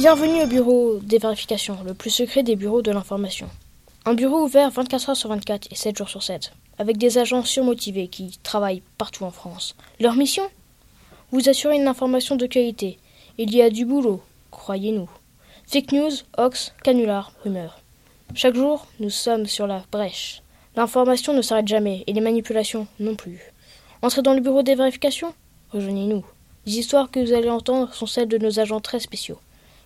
Bienvenue au bureau des vérifications, le plus secret des bureaux de l'information. Un bureau ouvert 24 heures sur 24 et 7 jours sur 7, avec des agents surmotivés qui travaillent partout en France. Leur mission? Vous assurer une information de qualité. Il y a du boulot, croyez-nous. Fake news, hoax, canular, rumeurs. Chaque jour, nous sommes sur la brèche. L'information ne s'arrête jamais et les manipulations non plus. Entrez dans le bureau des vérifications? Rejoignez-nous. Les histoires que vous allez entendre sont celles de nos agents très spéciaux.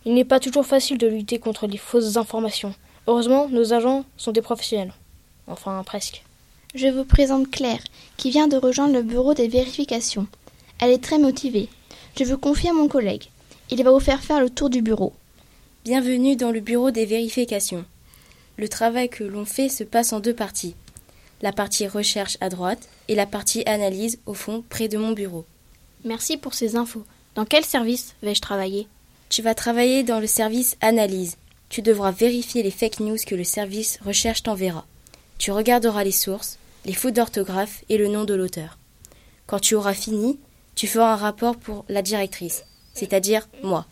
Il n'est pas toujours facile de lutter contre les fausses informations. Heureusement, nos agents sont des professionnels. Enfin, presque. Je vous présente Claire, qui vient de rejoindre le bureau des vérifications. Elle est très motivée. Je vous confie à mon collègue. Il va vous faire faire le tour du bureau. Bienvenue dans le bureau des vérifications. Le travail que l'on fait se passe en deux parties la partie recherche à droite et la partie analyse au fond près de mon bureau. Merci pour ces infos. Dans quel service vais-je travailler? Tu vas travailler dans le service analyse. Tu devras vérifier les fake news que le service recherche t'enverra. Tu regarderas les sources, les fautes d'orthographe et le nom de l'auteur. Quand tu auras fini, tu feras un rapport pour la directrice, c'est-à-dire moi.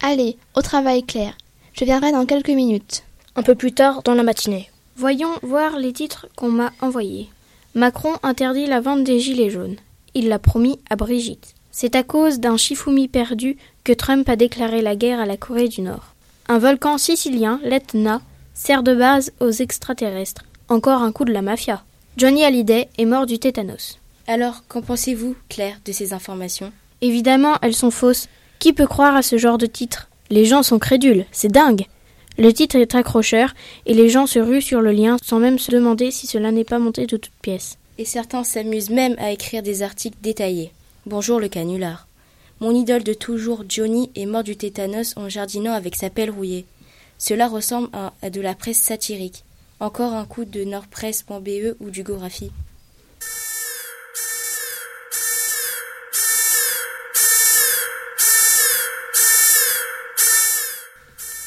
Allez, au travail Claire. Je viendrai dans quelques minutes. Un peu plus tard dans la matinée. Voyons voir les titres qu'on m'a envoyés. Macron interdit la vente des gilets jaunes. Il l'a promis à Brigitte. C'est à cause d'un Shifumi perdu que Trump a déclaré la guerre à la Corée du Nord. Un volcan sicilien, l'Etna, sert de base aux extraterrestres. Encore un coup de la mafia. Johnny Hallyday est mort du tétanos. Alors, qu'en pensez-vous, Claire, de ces informations? Évidemment, elles sont fausses. Qui peut croire à ce genre de titre? Les gens sont crédules, c'est dingue. Le titre est accrocheur et les gens se ruent sur le lien sans même se demander si cela n'est pas monté de toutes pièces. Et certains s'amusent même à écrire des articles détaillés. Bonjour le canular. Mon idole de toujours, Johnny, est mort du tétanos en jardinant avec sa pelle rouillée. Cela ressemble à, de la presse satirique. Encore un coup de nordpresse.be ou du Gorafi.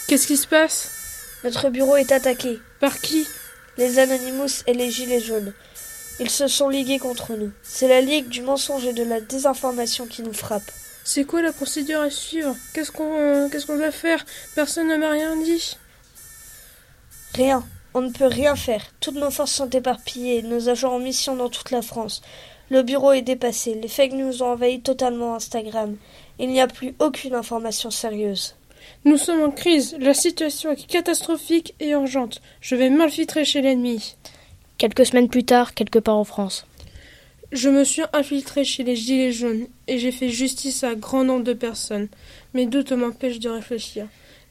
Qu'est-ce qui se passe? Notre bureau est attaqué. Par qui? Les Anonymous et les Gilets jaunes. Ils se sont ligués contre nous. C'est la ligue du mensonge et de la désinformation qui nous frappe. C'est quoi la procédure à suivre? Qu'est-ce qu'on qu'est-ce qu'on doit faire? Personne ne m'a rien dit. Rien. On ne peut rien faire. Toutes nos forces sont éparpillées, nos agents en mission dans toute la France. Le bureau est dépassé. Les fake news ont envahi totalement Instagram. Il n'y a plus aucune information sérieuse. Nous sommes en crise. La situation est catastrophique et urgente. Je vais m'infiltrer chez l'ennemi. Quelques semaines plus tard, quelque part en France. Je me suis infiltré chez les Gilets jaunes et j'ai fait justice à un grand nombre de personnes. Mes doutes m'empêchent de réfléchir.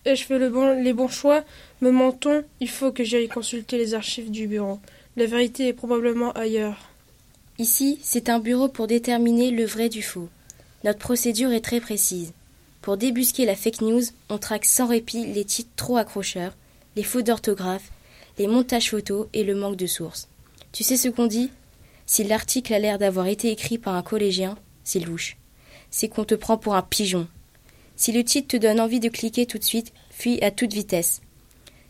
Et je fais le bon, les bons choix? Me mentons Il faut que j'aille consulter les archives du bureau. La vérité est probablement ailleurs. Ici, c'est un bureau pour déterminer le vrai du faux. Notre procédure est très précise. Pour débusquer la fake news, on traque sans répit les titres trop accrocheurs, les fautes d'orthographe, les montages photos et le manque de sources. Tu sais ce qu'on dit? Si l'article a l'air d'avoir été écrit par un collégien, c'est louche. C'est qu'on te prend pour un pigeon. Si le titre te donne envie de cliquer tout de suite, fuis à toute vitesse.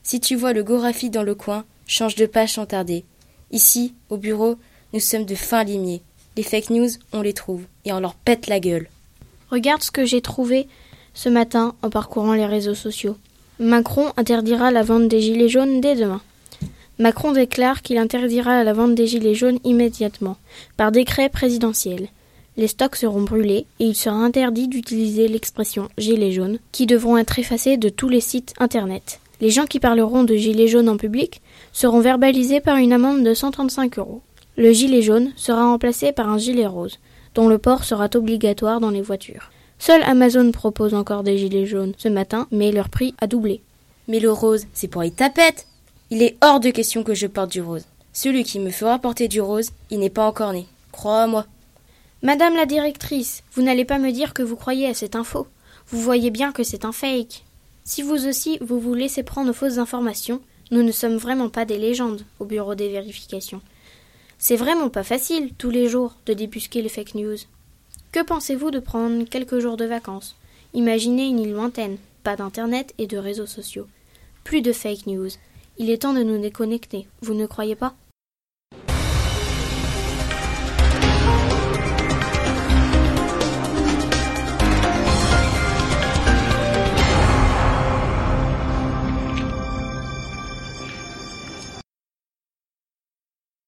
Si tu vois le Gorafi dans le coin, change de page sans tarder. Ici, au bureau, nous sommes de fins limiers. Les fake news, on les trouve, et on leur pète la gueule. Regarde ce que j'ai trouvé ce matin en parcourant les réseaux sociaux. Macron interdira la vente des gilets jaunes dès demain. Macron déclare qu'il interdira la vente des gilets jaunes immédiatement, par décret présidentiel. Les stocks seront brûlés et il sera interdit d'utiliser l'expression gilets jaunes, qui devront être effacés de tous les sites internet. Les gens qui parleront de gilets jaunes en public seront verbalisés par une amende de 135 euros. Le gilet jaune sera remplacé par un gilet rose, dont le port sera obligatoire dans les voitures. Seul Amazon propose encore des gilets jaunes ce matin, mais leur prix a doublé. Mais le rose, c'est pour les tapettes. Il est hors de question que je porte du rose. Celui qui me fera porter du rose, il n'est pas encore né. Crois-moi. Madame la directrice, vous n'allez pas me dire que vous croyez à cette info. Vous voyez bien que c'est un fake. Si vous aussi vous vous laissez prendre aux fausses informations, nous ne sommes vraiment pas des légendes au bureau des vérifications. C'est vraiment pas facile, tous les jours, de débusquer les fake news. Que pensez-vous de prendre quelques jours de vacances? Imaginez une île lointaine, pas d'internet et de réseaux sociaux. Plus de fake news. Il est temps de nous déconnecter, vous ne croyez pas?